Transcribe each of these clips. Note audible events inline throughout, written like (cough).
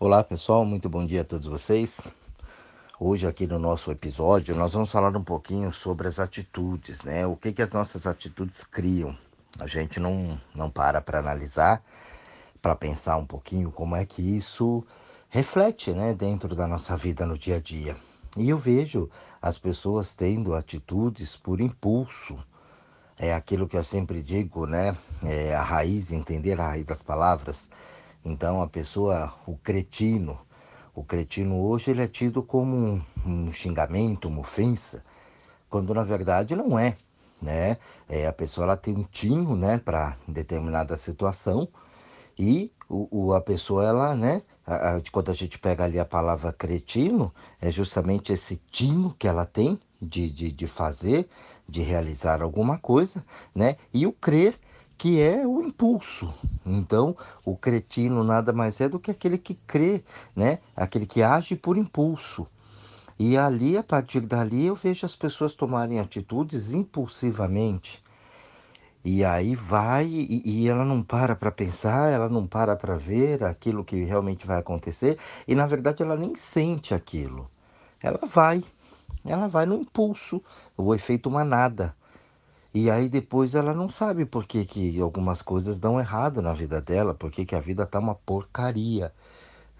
Olá pessoal, muito bom dia a todos vocês. Hoje aqui no nosso episódio nós vamos falar um pouquinho sobre as atitudes, né? O que que as nossas atitudes criam. A gente não não para para analisar, para pensar um pouquinho como é que isso reflete, né, dentro da nossa vida no dia a dia. E eu vejo as pessoas tendo atitudes por impulso. É aquilo que eu sempre digo, né? É a raiz, entender a raiz das palavras. Então a pessoa, o cretino, o cretino hoje ele é tido como um, um xingamento, uma ofensa, quando na verdade não é, né? É, a pessoa ela tem um tino, né, para determinada situação e o, o, a pessoa ela, né, a, a, quando a gente pega ali a palavra cretino, é justamente esse tino que ela tem de, de, de fazer, de realizar alguma coisa, né? E o crer que é o impulso. Então, o cretino nada mais é do que aquele que crê, né? Aquele que age por impulso. E ali, a partir dali, eu vejo as pessoas tomarem atitudes impulsivamente. E aí vai e, e ela não para para pensar, ela não para para ver aquilo que realmente vai acontecer. E na verdade ela nem sente aquilo. Ela vai, ela vai no impulso, o efeito manada. E aí depois ela não sabe por que, que algumas coisas dão errado na vida dela, por que, que a vida tá uma porcaria.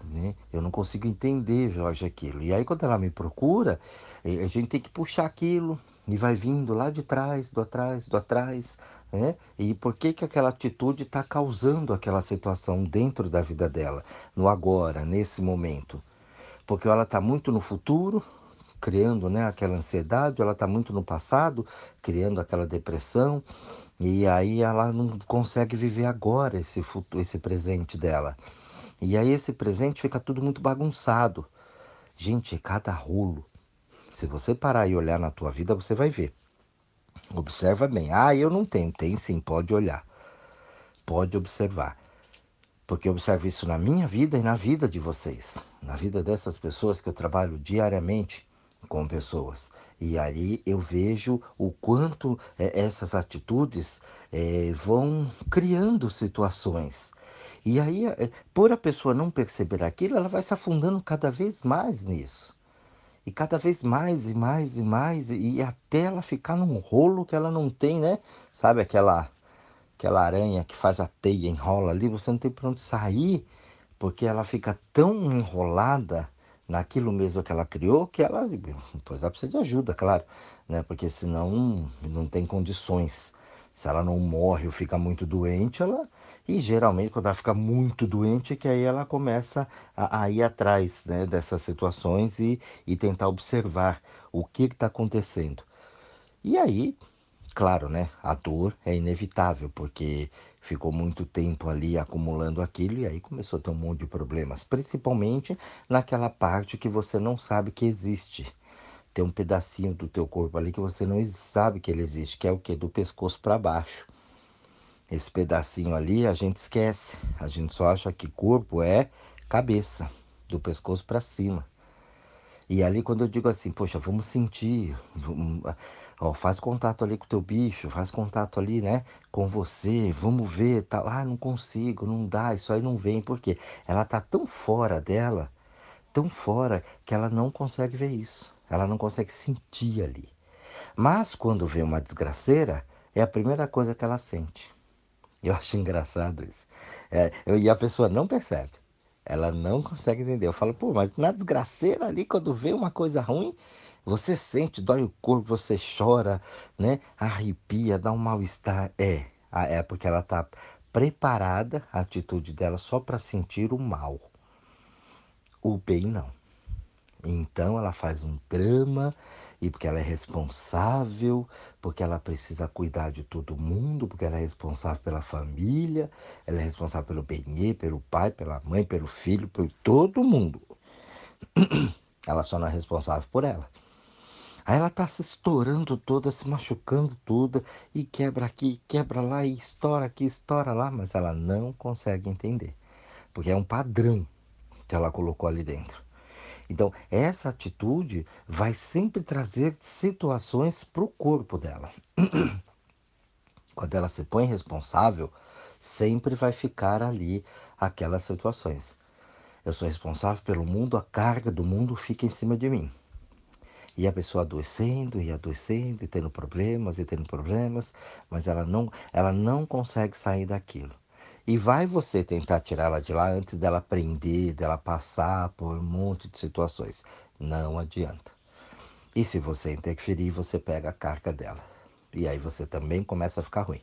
Né? Eu não consigo entender, Jorge, aquilo. E aí quando ela me procura, a gente tem que puxar aquilo e vai vindo lá de trás, do atrás, do atrás. Né? E por que, que aquela atitude está causando aquela situação dentro da vida dela, no agora, nesse momento? Porque ela está muito no futuro, criando né, aquela ansiedade, ela está muito no passado, criando aquela depressão, e aí ela não consegue viver agora esse, futuro, esse presente dela. E aí esse presente fica tudo muito bagunçado. Gente, cada rolo. Se você parar e olhar na tua vida, você vai ver. Observa bem. Ah, eu não tenho. Tem sim, pode olhar. Pode observar. Porque eu observo isso na minha vida e na vida de vocês. Na vida dessas pessoas que eu trabalho diariamente com pessoas. E aí eu vejo o quanto é, essas atitudes é, vão criando situações. E aí, é, por a pessoa não perceber aquilo, ela vai se afundando cada vez mais nisso. E cada vez mais e mais e mais, e até ela ficar num rolo que ela não tem, né? Sabe aquela, aquela aranha que faz a teia, enrola ali, você não tem para onde sair, porque ela fica tão enrolada naquilo mesmo que ela criou, que ela, depois ela precisa de ajuda, claro, né? Porque senão não tem condições. Se ela não morre ou fica muito doente, ela. E geralmente, quando ela fica muito doente, é que aí ela começa a, a ir atrás né, dessas situações e, e tentar observar o que está acontecendo. E aí, claro, né? A dor é inevitável, porque ficou muito tempo ali acumulando aquilo e aí começou a ter um monte de problemas, principalmente naquela parte que você não sabe que existe. Tem um pedacinho do teu corpo ali que você não sabe que ele existe, que é o que do pescoço para baixo. Esse pedacinho ali a gente esquece. A gente só acha que corpo é cabeça, do pescoço para cima. E ali quando eu digo assim, poxa, vamos sentir, vamos, Ó, faz contato ali com o teu bicho, faz contato ali, né, com você, vamos ver, tal. Ah, não consigo, não dá, isso aí não vem, porque ela tá tão fora dela, tão fora que ela não consegue ver isso. Ela não consegue sentir ali. Mas quando vê uma desgraceira, é a primeira coisa que ela sente. Eu acho engraçado isso. É, e a pessoa não percebe. Ela não consegue entender. Eu falo, pô, mas na desgraceira ali, quando vê uma coisa ruim, você sente, dói o corpo, você chora, né? Arrepia, dá um mal-estar. É, é porque ela está preparada, a atitude dela só para sentir o mal. O bem não. Então ela faz um drama e porque ela é responsável, porque ela precisa cuidar de todo mundo, porque ela é responsável pela família, ela é responsável pelo bem, pelo pai, pela mãe, pelo filho, por todo mundo. (clears throat) Ela só não é responsável por ela. Aí ela tá se estourando toda, se machucando toda, e quebra aqui, quebra lá, e estoura aqui, estoura lá, mas ela não consegue entender. Porque é um padrão que ela colocou ali dentro. Então, essa atitude vai sempre trazer situações para o corpo dela. (clears throat) Quando ela se põe responsável, sempre vai ficar ali aquelas situações. eu sou responsável pelo mundo, a carga do mundo fica em cima de mim. E a pessoa adoecendo e adoecendo e tendo problemas e tendo problemas, mas ela não, ela não consegue sair daquilo. E vai você tentar tirá-la de lá antes dela aprender, dela passar por um monte de situações. Não adianta. E se você interferir, você pega a carga dela. E aí você também começa a ficar ruim.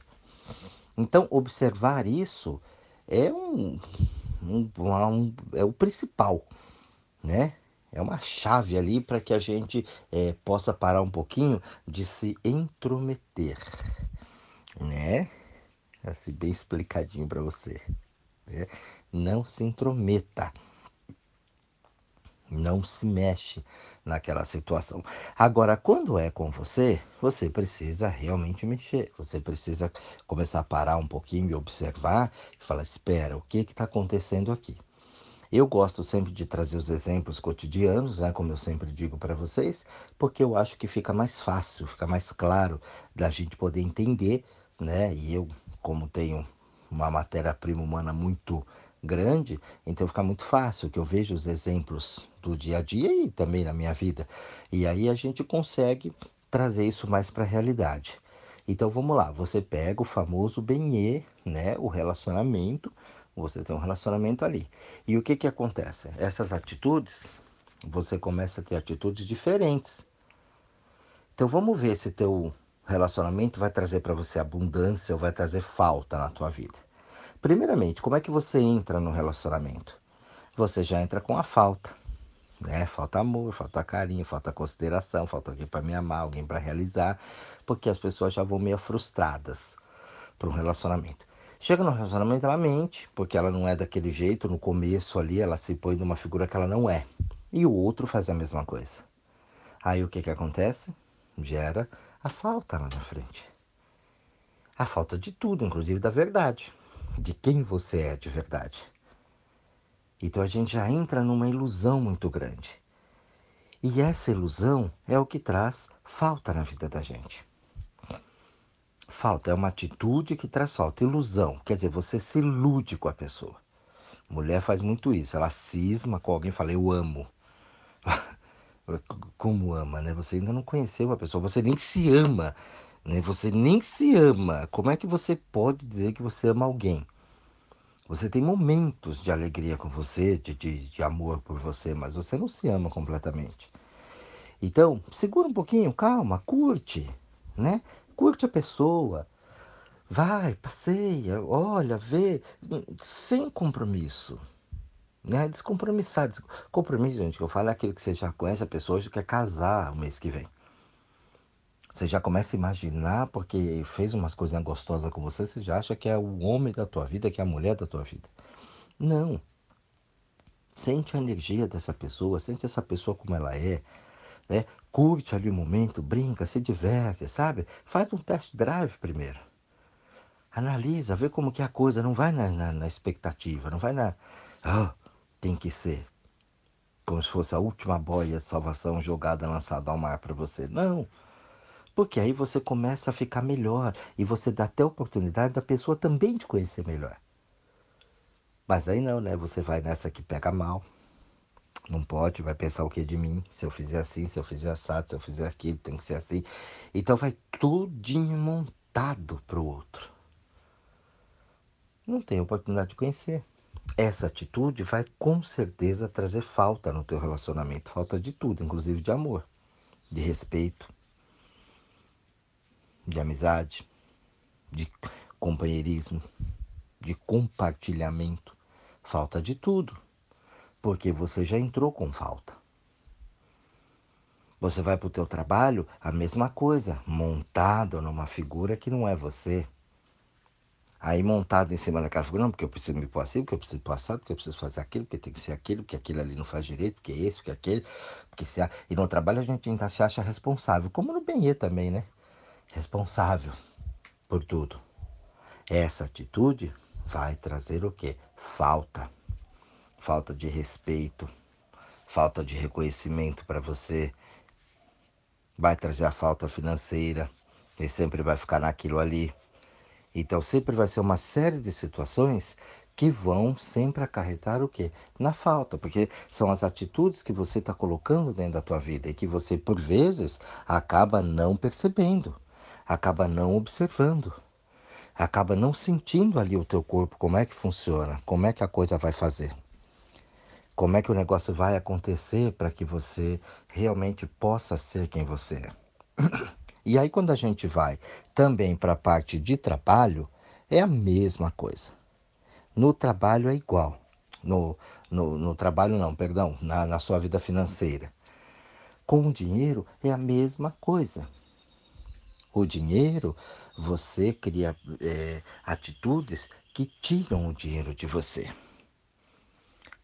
Então, observar isso é um, um, um é o principal, né? É uma chave ali para que a gente é, possa parar um pouquinho de se intrometer, né? Assim, bem explicadinho para você. Né? Não se intrometa. Não se mexe naquela situação. Agora, quando é com você, você precisa realmente mexer. Você precisa começar a parar um pouquinho e observar e falar: espera, o que está acontecendo aqui? Eu gosto sempre de trazer os exemplos cotidianos, né, como eu sempre digo para vocês, porque eu acho que fica mais fácil, fica mais claro da gente poder entender, né? E eu, como tenho uma matéria-prima humana muito grande, então fica muito fácil que eu vejo os exemplos do dia a dia e também na minha vida. E aí a gente consegue trazer isso mais para a realidade. Então vamos lá, você pega o famoso benê, né, o relacionamento, você tem um relacionamento ali. E o que que acontece? Essas atitudes, você começa a ter atitudes diferentes. Então vamos ver se teu relacionamento vai trazer para você abundância ou vai trazer falta na tua vida. Primeiramente, como é que você entra no relacionamento? Você já entra com a falta, né? Falta amor, falta carinho, falta consideração, falta alguém para me amar, alguém para realizar, porque as pessoas já vão meio frustradas para um relacionamento. Chega no relacionamento, ela mente, porque ela não é daquele jeito, no começo ali ela se põe numa figura que ela não é. E o outro faz a mesma coisa. Aí o que que acontece? Gera a falta lá na frente. A falta de tudo, inclusive da verdade de quem você é de verdade. Então a gente já entra numa ilusão muito grande. E essa ilusão é o que traz falta na vida da gente. Falta é uma atitude que traz falta. Ilusão, quer dizer, você se ilude com a pessoa. Mulher faz muito isso, ela cisma com alguém e fala, eu amo. (laughs) Como ama, né? Você ainda não conheceu a pessoa, você nem se ama né? Você nem se ama. Como é que você pode dizer que você ama alguém? Você tem momentos de alegria com você, de, de, de amor por você, mas você não se ama completamente. Então, segura um pouquinho, calma, curte, né? Curte a pessoa. Vai, passeia, olha, vê, sem compromisso. Né? Descompromissar. Compromisso, gente, que eu falo é aquilo que você já conhece a pessoa e quer casar o mês que vem. Você já começa a imaginar, porque fez umas coisinhas gostosas com você, você já acha que é o homem da tua vida, que é a mulher da tua vida. Não. Sente a energia dessa pessoa, sente essa pessoa como ela é, né? Curte ali o momento, brinca, se diverte, sabe? Faz um test drive primeiro. Analisa, vê como que a coisa, não vai na, na, na expectativa, não vai na. Oh, tem que ser. Como se fosse a última boia de salvação jogada, lançada ao mar para você. Não. Porque aí você começa a ficar melhor e você dá até a oportunidade da pessoa também te conhecer melhor. Mas aí não, né? Você vai nessa que pega mal. Não pode, vai pensar o que de mim? Se eu fizer assim, se eu fizer assado, se eu fizer aquilo, tem que ser assim. Então vai tudinho montado pro outro. Não tem oportunidade de conhecer. Essa atitude vai com certeza trazer falta no teu relacionamento, falta de tudo, inclusive de amor, de respeito, de amizade, de companheirismo, de compartilhamento. Falta de tudo, porque você já entrou com falta. Você vai para o teu trabalho, a mesma coisa, montado numa figura que não é você. Aí montado em cima daquela figura, não, porque eu preciso me pôr assim, porque eu preciso passar, porque eu preciso fazer aquilo, porque tem que ser aquilo, porque aquilo ali não faz direito, porque esse, porque aquele, porque se... E no trabalho a gente ainda se acha responsável, como no Benê também, né? responsável por tudo. Essa atitude vai trazer o que? Falta. Falta de respeito, falta de reconhecimento para você. Vai trazer a falta financeira, e sempre vai ficar naquilo ali. Então sempre vai ser uma série de situações que vão sempre acarretar o quê? Na falta, porque são as atitudes que você está colocando dentro da tua vida e que você, por vezes, acaba não percebendo, acaba não observando, acaba não sentindo ali o teu corpo, como é que funciona, como é que a coisa vai fazer. Como é que o negócio vai acontecer para que você realmente possa ser quem você é? (coughs) E aí, quando a gente vai também para a parte de trabalho, é a mesma coisa. No trabalho é igual. No, no, no trabalho, não, perdão, na, na sua vida financeira. Com o dinheiro é a mesma coisa. O dinheiro, você cria é, atitudes que tiram o dinheiro de você.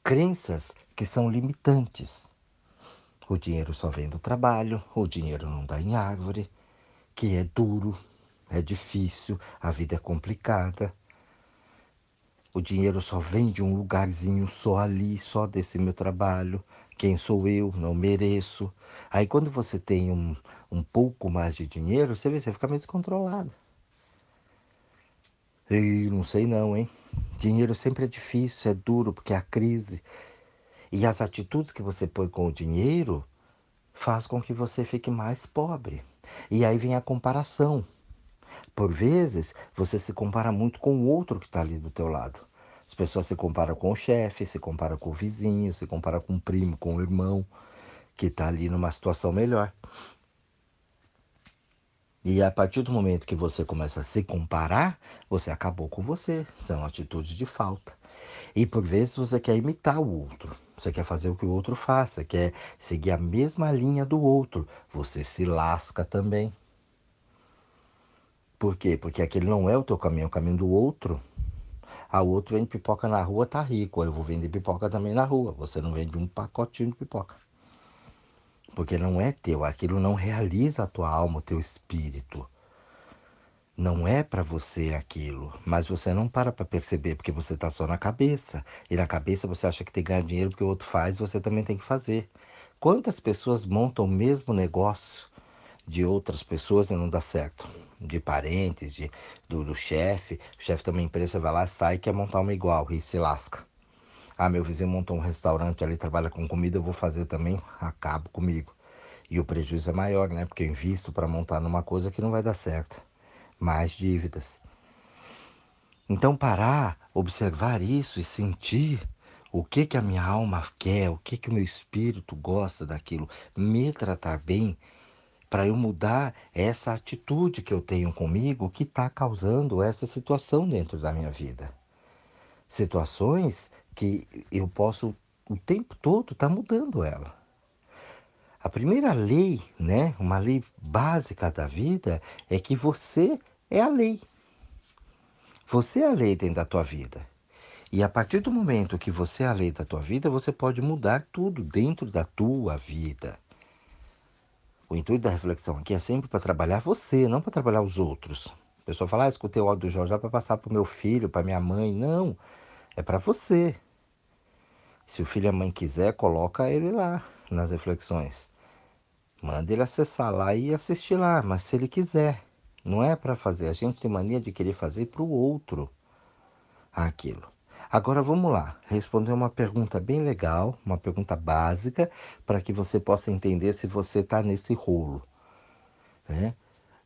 Crenças que são limitantes. O dinheiro só vem do trabalho, o dinheiro não dá em árvore, que é duro, é difícil, a vida é complicada. O dinheiro só vem de um lugarzinho só ali, só desse meu trabalho. Quem sou eu? Não mereço. Aí quando você tem um, um pouco mais de dinheiro, você vê, você fica meio descontrolado. E não sei não, hein? Dinheiro sempre é difícil, é duro, porque a crise. E as atitudes que você põe com o dinheiro faz com que você fique mais pobre. E aí vem a comparação. Por vezes, você se compara muito com o outro que está ali do teu lado. As pessoas se comparam com o chefe, se comparam com o vizinho, se comparam com o primo, com o irmão, que está ali numa situação melhor. E a partir do momento que você começa a se comparar, você acabou com você. São atitudes de falta. E por vezes você quer imitar o outro. Você quer fazer o que o outro faça, quer seguir a mesma linha do outro. Você se lasca também. Por quê? Porque aquele não é o teu caminho, é o caminho do outro. A outro vende pipoca na rua, tá rico. Eu vou vender pipoca também na rua. Você não vende um pacotinho de pipoca. Porque não é teu, aquilo não realiza a tua alma, o teu espírito. Não é para você aquilo, mas você não para para perceber porque você está só na cabeça. E na cabeça você acha que tem que ganhar dinheiro porque o outro faz, você também tem que fazer. Quantas pessoas montam o mesmo negócio de outras pessoas e não dá certo? De parentes, de, do, do chefe. O chefe também empresa vai lá, sai e quer montar uma igual e se lasca. Ah, meu vizinho montou um restaurante ali, trabalha com comida, eu vou fazer também, acabo comigo. E o prejuízo é maior, né? Porque eu invisto para montar numa coisa que não vai dar certo mais dívidas. Então parar, observar isso e sentir o que que a minha alma quer, o que que o meu espírito gosta daquilo, me tratar bem, para eu mudar essa atitude que eu tenho comigo que está causando essa situação dentro da minha vida. Situações que eu posso o tempo todo estar tá mudando ela. A primeira lei, né, uma lei básica da vida, é que você é a lei. Você é a lei dentro da tua vida. E a partir do momento que você é a lei da tua vida, você pode mudar tudo dentro da tua vida. O intuito da reflexão aqui é sempre para trabalhar você, não para trabalhar os outros. A pessoa fala, ah, escutei o áudio do Jorge para passar para o meu filho, para minha mãe. Não, é para você. Se o filho e a mãe quiser, coloca ele lá nas reflexões. Manda ele acessar lá e assistir lá, mas se ele quiser, não é para fazer. A gente tem mania de querer fazer para o outro aquilo. Agora vamos lá, responder uma pergunta bem legal, uma pergunta básica, para que você possa entender se você está nesse rolo. Né?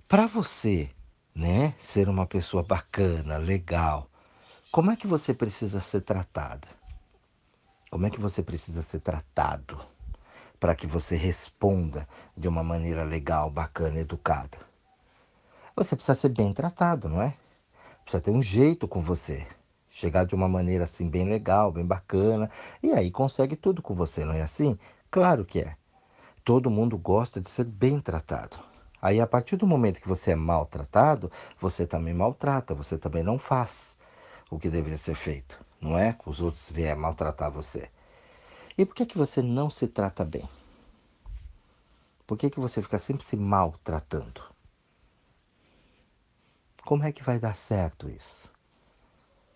Para você né, ser uma pessoa bacana, legal, como é que você precisa ser tratada? Como é que você precisa ser tratado? para que você responda de uma maneira legal, bacana, educada. Você precisa ser bem tratado, não é? Precisa ter um jeito com você. Chegar de uma maneira assim bem legal, bem bacana, e aí consegue tudo com você, não é assim? Claro que é. Todo mundo gosta de ser bem tratado. Aí, a partir do momento que você é maltratado, você também maltrata, você também não faz o que deveria ser feito, não é? Os outros vierem maltratar você. E por que, que você não se trata bem? Por que, que você fica sempre se maltratando? Como é que vai dar certo isso?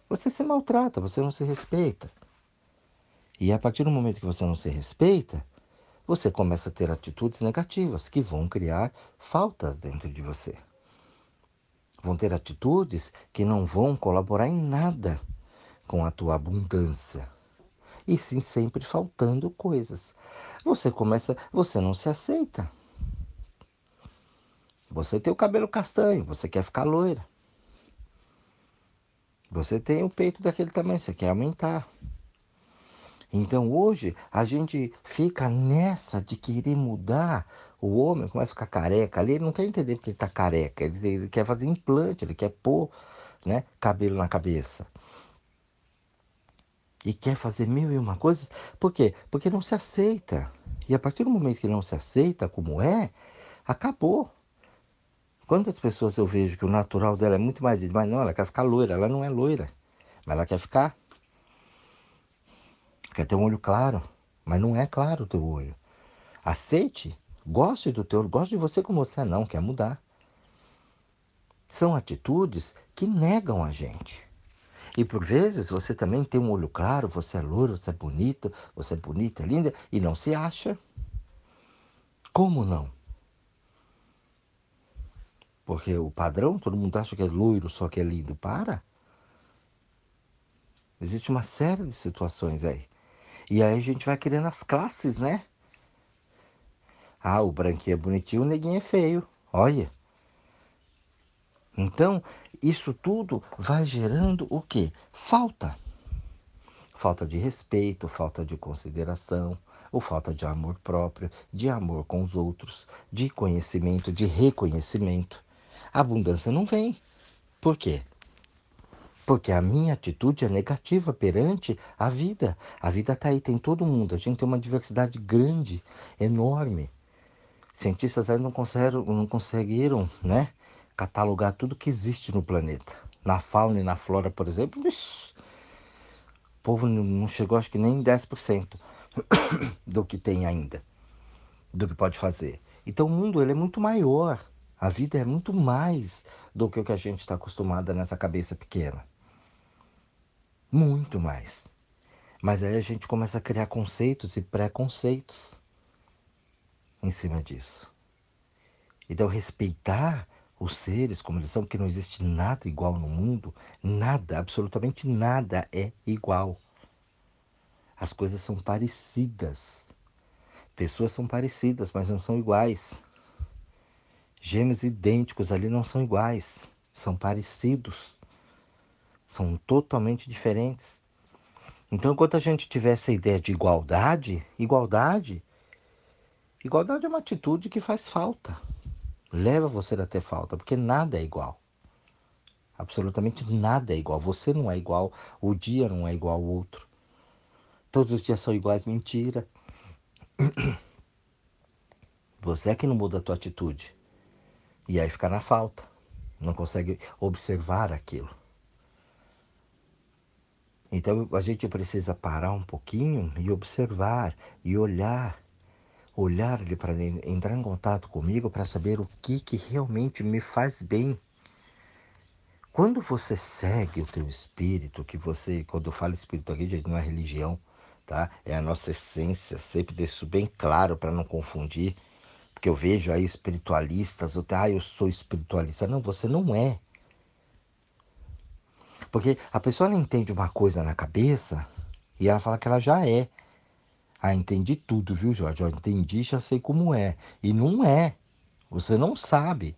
Você se maltrata, você não se respeita. E a partir do momento que você não se respeita, você começa a ter atitudes negativas que vão criar faltas dentro de você. Vão ter atitudes que não vão colaborar em nada com a tua abundância. E sim sempre faltando coisas. Você começa, você não se aceita. Você tem o cabelo castanho, você quer ficar loira. Você tem o peito daquele tamanho, você quer aumentar. Então hoje a gente fica nessa de querer mudar. O homem começa a ficar careca ali, ele não quer entender porque ele está careca, ele, ele, quer fazer implante, ele quer pôr né, cabelo na cabeça. E quer fazer mil e uma coisas. Por quê? Porque não se aceita. E a partir do momento que não se aceita como é, acabou. Quantas pessoas eu vejo que o natural dela é muito mais. Mas não, ela quer ficar loira. Ela não é loira. Mas ela quer ficar. Quer ter um olho claro. Mas não é claro o teu olho. Aceite. Goste do teu. Goste de você como você é. Não, quer mudar. São atitudes que negam a gente. E por vezes você também tem um olho claro, você é louro, você é bonito, você é bonita, é linda e não se acha. Como não? Porque o padrão, todo mundo acha que é loiro, só que é lindo. Para. Existe uma série de situações aí. E aí a gente vai criando as classes, né? Ah, o branquinho é bonitinho, o neguinho é feio. Olha. Então, isso tudo vai gerando o quê? Falta. Falta de respeito, falta de consideração, ou falta de amor próprio, de amor com os outros, de conhecimento, de reconhecimento a abundância não vem. Por quê? Porque a minha atitude é negativa perante a vida. A vida está aí, tem todo mundo. A gente tem uma diversidade grande, enorme. Cientistas aí não conseguiram, não conseguiram né, catalogar tudo que existe no planeta. Na fauna e na flora, por exemplo, o povo não chegou, acho que nem 10% (coughs) do que tem ainda, do que pode fazer. Então o mundo ele é muito maior. A vida é muito mais do que o que a gente está acostumado nessa cabeça pequena. Muito mais. Mas aí a gente começa a criar conceitos e preconceitos em cima disso. Então, respeitar os seres como eles são, porque não existe nada igual no mundo, nada, absolutamente nada é igual. As coisas são parecidas. Pessoas são parecidas, mas não são iguais. Gêmeos idênticos ali não são iguais, são parecidos, são totalmente diferentes. Então, enquanto a gente tiver essa ideia de igualdade, igualdade, igualdade é uma atitude que faz falta, leva você a ter falta, porque nada é igual. Absolutamente nada é igual. Você não é igual, o dia não é igual ao outro. Todos os dias são iguais, mentira. (clears throat) Você é que não muda a tua atitude. E aí fica na falta. Não consegue observar aquilo. Então a gente precisa parar um pouquinho e observar e olhar. Olhar ele para entrar em contato comigo para saber o que, que realmente me faz bem. Quando você segue o teu espírito, que você, quando eu falo espírito aqui, não é religião, tá? É a nossa essência, sempre deixo bem claro para não confundir. Porque eu vejo aí espiritualistas, eu, ah, eu sou espiritualista. Não, você não é. Porque a pessoa não entende uma coisa na cabeça e ela fala que ela já é. Ah, entendi tudo, viu, Jorge? Eu entendi, já sei como é. E não é. Você não sabe.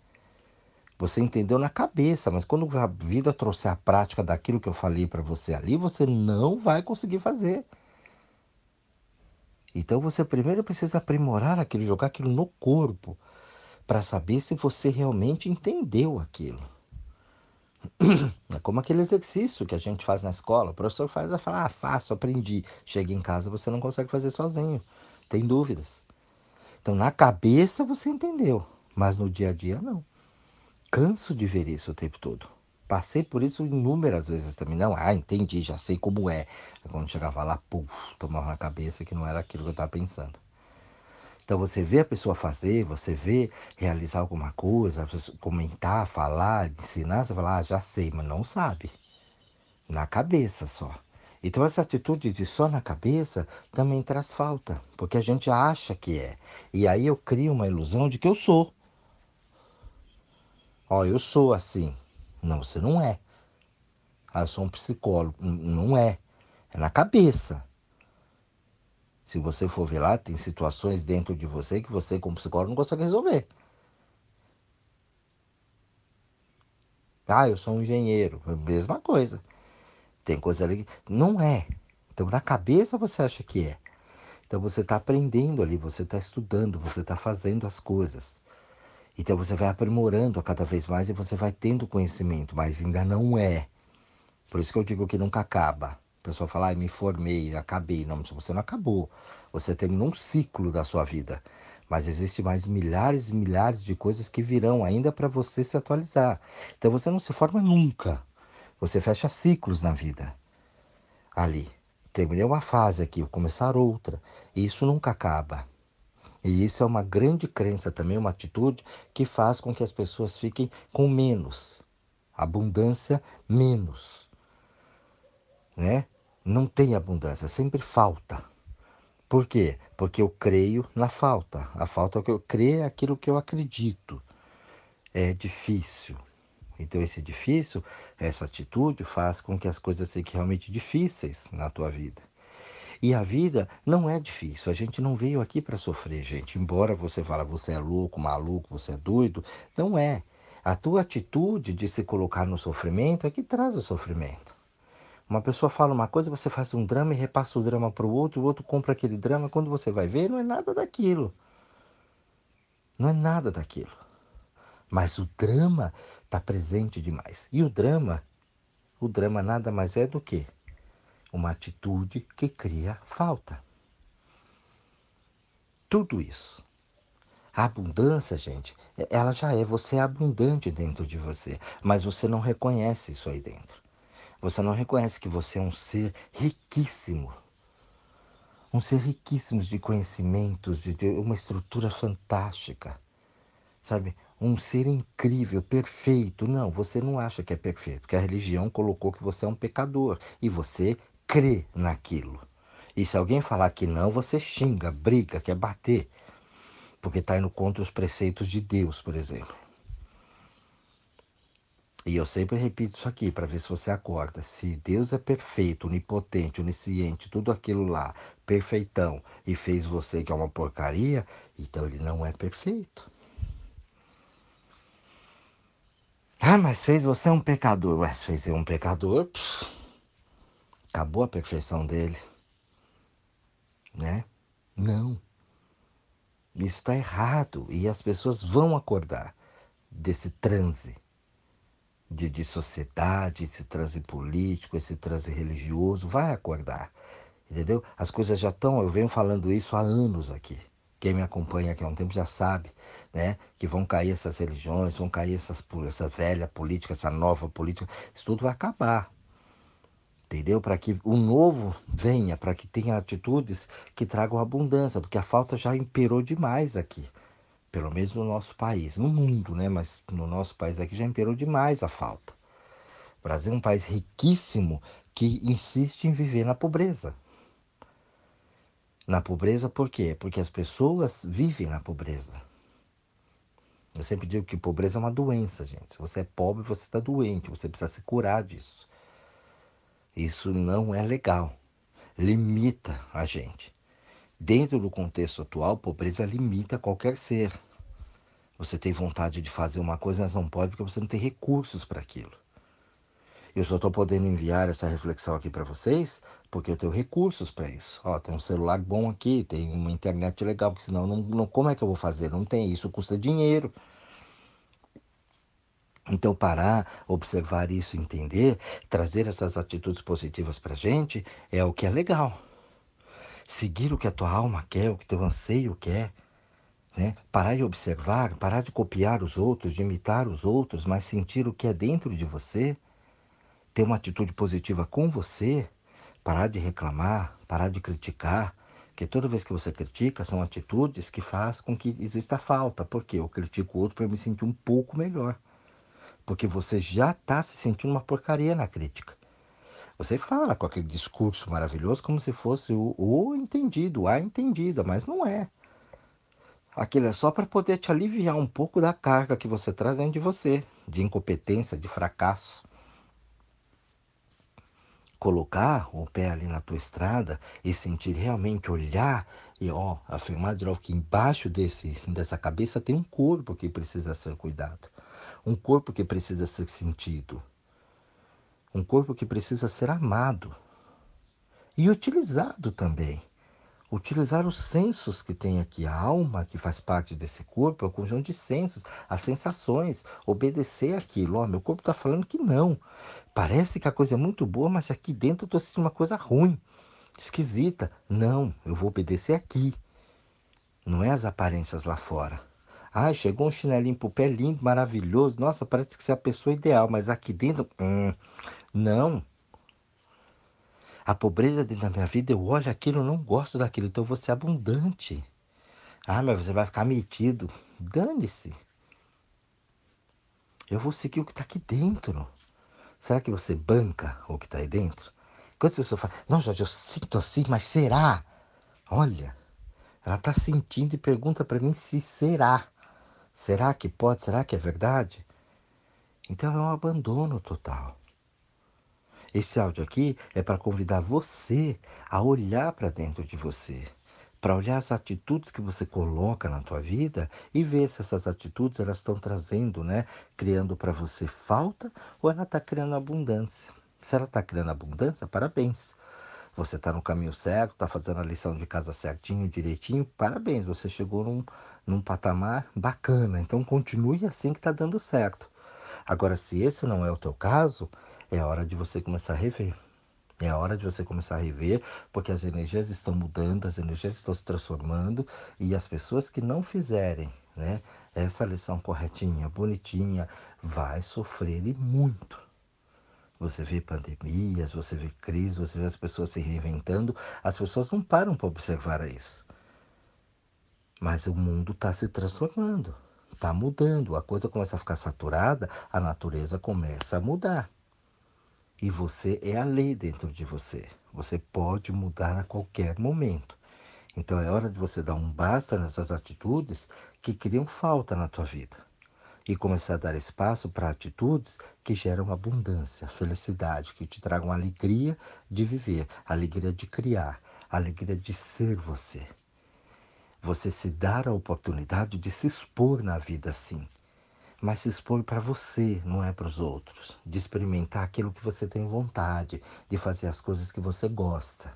Você entendeu na cabeça, mas quando a vida trouxer a prática daquilo que eu falei para você ali, você não vai conseguir fazer. Então você primeiro precisa aprimorar aquilo, jogar aquilo no corpo, para saber se você realmente entendeu aquilo. (clears throat) É como aquele exercício que a gente faz na escola. O professor faz e fala, ah, faço, aprendi. Chega em casa, você não consegue fazer sozinho. Tem dúvidas. Então, na cabeça você entendeu, mas no dia a dia não. Canso de ver isso o tempo todo. Passei por isso inúmeras vezes também. Não, ah, entendi, já sei como é. Quando chegava lá, puf, tomava na cabeça que não era aquilo que eu estava pensando. Então você vê a pessoa fazer, você vê realizar alguma coisa, comentar, falar, ensinar, você fala, ah, já sei, mas não sabe. Na cabeça só. Então essa atitude de só na cabeça também traz falta, porque a gente acha que é. E aí eu crio uma ilusão de que eu sou. Ó, eu sou assim. Não, você não é. Ah, eu sou um psicólogo. Não é. É na cabeça. Se você for ver lá, tem situações dentro de você que você, como psicólogo, não consegue resolver. Ah, eu sou um engenheiro. Mesma coisa. Tem coisa ali que não é. Então, na cabeça você acha que é. Então, você está aprendendo ali, você está estudando, você está fazendo as coisas. Então, você vai aprimorando a cada vez mais e você vai tendo conhecimento, mas ainda não é. Por isso que eu digo que nunca acaba. O pessoal fala, ah, me formei, acabei. Não, você não acabou. Você terminou um ciclo da sua vida. Mas existem mais milhares e milhares de coisas que virão ainda para você se atualizar. Então você não se forma nunca. Você fecha ciclos na vida. Ali. Terminei uma fase aqui, vou começar outra. E isso nunca acaba. E isso é uma grande crença também, uma atitude que faz com que as pessoas fiquem com menos. Abundância menos. Né? Não tem abundância, sempre falta. Por quê? Porque eu creio na falta. A falta é que eu creio é aquilo que eu acredito. É difícil. Então esse difícil, essa atitude faz com que as coisas fiquem realmente difíceis na tua vida. E a vida não é difícil. A gente não veio aqui para sofrer, gente. Embora você fale, você é louco, maluco, você é doido, não é. A tua atitude de se colocar no sofrimento é que traz o sofrimento. Uma pessoa fala uma coisa, você faz um drama e repassa o drama para o outro, o outro compra aquele drama, quando você vai ver, não é nada daquilo. Não é nada daquilo. Mas o drama está presente demais. E o drama, o drama nada mais é do que uma atitude que cria falta. Tudo isso. A abundância, gente, ela já é, você é abundante dentro de você, mas você não reconhece isso aí dentro. Você não reconhece que você é um ser riquíssimo. Um ser riquíssimo de conhecimentos, de, uma estrutura fantástica. Sabe? Um ser incrível, perfeito. Não, você não acha que é perfeito, porque a religião colocou que você é um pecador e você crê naquilo. E se alguém falar que não, você xinga, briga, quer bater, porque está indo contra os preceitos de Deus, por exemplo. E eu sempre repito isso aqui para ver se você acorda. Se Deus é perfeito, onipotente, onisciente, tudo aquilo lá, perfeitão, e fez você que é uma porcaria, então ele não é perfeito. Ah, mas fez você um pecador. Mas fez eu um pecador, pff, acabou a perfeição dele. Né? Não. Isso está errado e as pessoas vão acordar desse transe de, de sociedade, esse transe político, esse transe religioso, vai acordar. Entendeu? As coisas já estão, eu venho falando isso há anos aqui. Quem me acompanha aqui há um tempo já sabe, né? Que vão cair essas religiões, vão cair essas, essa velha política, essa nova política. Isso tudo vai acabar. Entendeu? Para que o novo venha, para que tenha atitudes que tragam abundância, porque a falta já imperou demais aqui pelo menos no nosso país, no mundo, né? Mas no nosso país aqui já imperou demais a falta. O Brasil é um país riquíssimo que insiste em viver na pobreza. Na pobreza por quê? Porque as pessoas vivem na pobreza. Eu sempre digo que pobreza é uma doença, gente. Se você é pobre, você está doente, você precisa se curar disso. Isso não é legal. Limita a gente. Dentro do contexto atual, pobreza limita qualquer ser. Você tem vontade de fazer uma coisa, mas não pode porque você não tem recursos para aquilo. Eu só estou podendo enviar essa reflexão aqui para vocês porque eu tenho recursos para isso. Ó, tem um celular bom aqui, tem uma internet legal, porque senão não, não, como é que eu vou fazer? Não tem isso, custa dinheiro. Então, parar, observar isso, entender, trazer essas atitudes positivas para gente é o que é legal seguir o que a tua alma quer, o que teu anseio quer. Né? Parar de observar, parar de copiar os outros, de imitar os outros, mas sentir o que é dentro de você, ter uma atitude positiva com você, parar de reclamar, parar de criticar, porque toda vez que você critica são atitudes que faz com que exista falta. Porque eu critico o outro para me sentir um pouco melhor. Porque você já está se sentindo uma porcaria na crítica. Você fala com aquele discurso maravilhoso como se fosse o, o entendido, a entendida, mas não é. Aquilo é só para poder te aliviar um pouco da carga que você traz dentro de você, de incompetência, de fracasso. colocar o pé ali na tua estrada e sentir realmente olhar e ó, afirmar de novo que embaixo desse dessa cabeça tem um corpo que precisa ser cuidado, um corpo que precisa ser sentido, um corpo que precisa ser amado e utilizado também. Utilizar os sensos que tem aqui, a alma que faz parte desse corpo, é o conjunto de sensos, as sensações, obedecer aquilo. Ó, meu corpo está falando que não. Parece que a coisa é muito boa, mas aqui dentro eu estou sentindo uma coisa ruim, esquisita. Não, eu vou obedecer aqui. Não é as aparências lá fora. Ah, chegou um chinelinho pro pé lindo, maravilhoso. Nossa, parece que você é a pessoa ideal, mas aqui dentro, hum, não. A pobreza dentro da minha vida, eu olho aquilo, eu não gosto daquilo, então eu vou ser abundante. Ah, mas você vai ficar metido. Dane-se. Eu vou seguir o que está aqui dentro. Será que você banca o que está aí dentro? Quando as pessoas falam, não, Jorge, eu sinto assim, mas será? Olha, ela está sentindo e pergunta para mim se será. Será que pode? Será que é verdade? Então é um abandono total. Esse áudio aqui é para convidar você a olhar para dentro de você, para olhar as atitudes que você coloca na tua vida e ver se essas atitudes elas estão trazendo, né, criando para você falta ou ela está criando abundância. Se ela está criando abundância, parabéns. Você está no caminho certo, está fazendo a lição de casa certinho, direitinho, parabéns. Você chegou num, num patamar bacana. Então continue assim que está dando certo. Agora, se esse não é o teu caso, é hora de você começar a rever. É hora de você começar a rever, porque as energias estão mudando, as energias estão se transformando e as pessoas que não fizerem, né, essa lição corretinha, bonitinha, vai sofrer e muito. Você vê pandemias, você vê crise, você vê as pessoas se reinventando, as pessoas não param para observar isso. Mas o mundo está se transformando, está mudando, a coisa começa a ficar saturada, a natureza começa a mudar. E você é a lei dentro de você. Você pode mudar a qualquer momento. Então é hora de você dar um basta nessas atitudes que criam falta na tua vida e começar a dar espaço para atitudes que geram abundância, felicidade, que te tragam alegria de viver, alegria de criar, alegria de ser você. Você se dar a oportunidade de se expor na vida assim, mas se expor para você, não é para os outros. De experimentar aquilo que você tem vontade, de fazer as coisas que você gosta.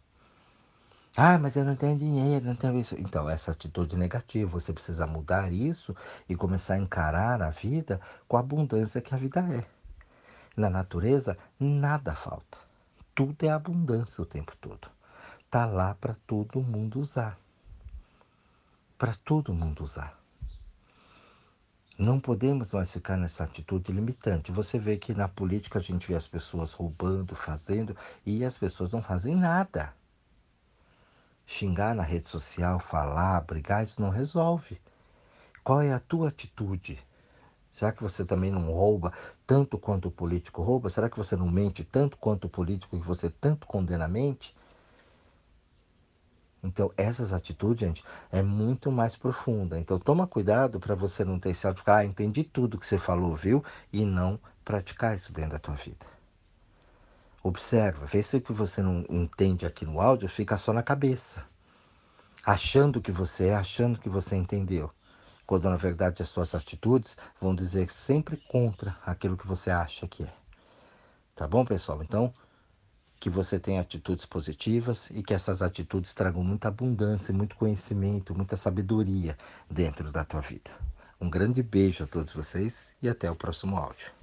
Ah, mas eu não tenho dinheiro, não tenho isso. Então, essa atitude negativa, você precisa mudar isso e começar a encarar a vida com a abundância que a vida é. Na natureza, nada falta. Tudo é abundância o tempo todo. Tá lá para todo mundo usar. Para todo mundo usar. Não podemos mais ficar nessa atitude limitante. Você vê que na política a gente vê as pessoas roubando, fazendo, e as pessoas não fazem nada. Xingar na rede social, falar, brigar, isso não resolve. Qual é a tua atitude? Será que você também não rouba tanto quanto o político rouba? Será que você não mente tanto quanto o político que você tanto condena mente? Então, essas atitudes, gente, é muito mais profunda. Então, toma cuidado para você não ter esse ficar, ah, entendi tudo que você falou, viu? E não praticar isso dentro da tua vida. Observa, vê se o que você não entende aqui no áudio fica só na cabeça. Achando que você é, achando que você entendeu. Quando na verdade as suas atitudes vão dizer sempre contra aquilo que você acha que é. Tá bom, pessoal? Então, que você tenha atitudes positivas e que essas atitudes tragam muita abundância, muito conhecimento, muita sabedoria dentro da tua vida. Um grande beijo a todos vocês e até o próximo áudio.